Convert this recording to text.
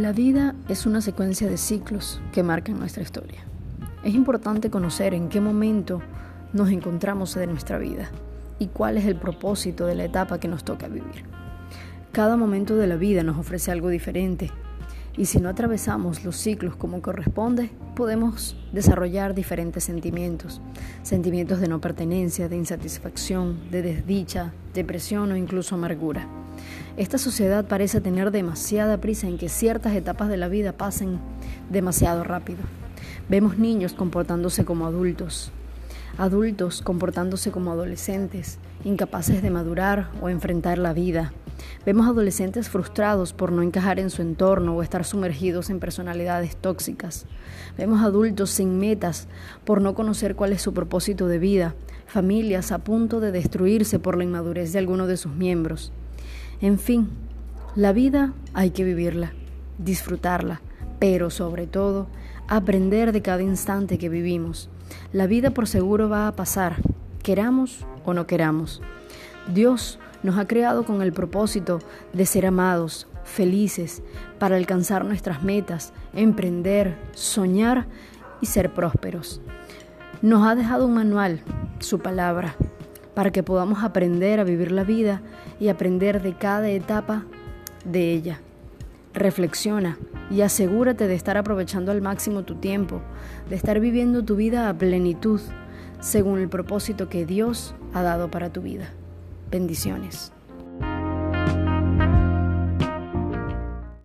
La vida es una secuencia de ciclos que marcan nuestra historia. Es importante conocer en qué momento nos encontramos en nuestra vida y cuál es el propósito de la etapa que nos toca vivir. Cada momento de la vida nos ofrece algo diferente y si no atravesamos los ciclos como corresponde, podemos desarrollar diferentes sentimientos, sentimientos de no pertenencia, de insatisfacción, de desdicha, depresión o incluso amargura. Esta sociedad parece tener demasiada prisa en que ciertas etapas de la vida pasen demasiado rápido. Vemos niños comportándose como adultos, adultos comportándose como adolescentes, incapaces de madurar o enfrentar la vida. Vemos adolescentes frustrados por no encajar en su entorno o estar sumergidos en personalidades tóxicas. Vemos adultos sin metas por no conocer cuál es su propósito de vida, familias a punto de destruirse por la inmadurez de alguno de sus miembros. En fin, la vida hay que vivirla, disfrutarla, pero sobre todo aprender de cada instante que vivimos. La vida por seguro va a pasar, queramos o no queramos. Dios nos ha creado con el propósito de ser amados, felices, para alcanzar nuestras metas, emprender, soñar y ser prósperos. Nos ha dejado un manual, su palabra, para que podamos aprender a vivir la vida y aprender de cada etapa de ella. Reflexiona y asegúrate de estar aprovechando al máximo tu tiempo, de estar viviendo tu vida a plenitud, según el propósito que Dios ha dado para tu vida. Bendiciones.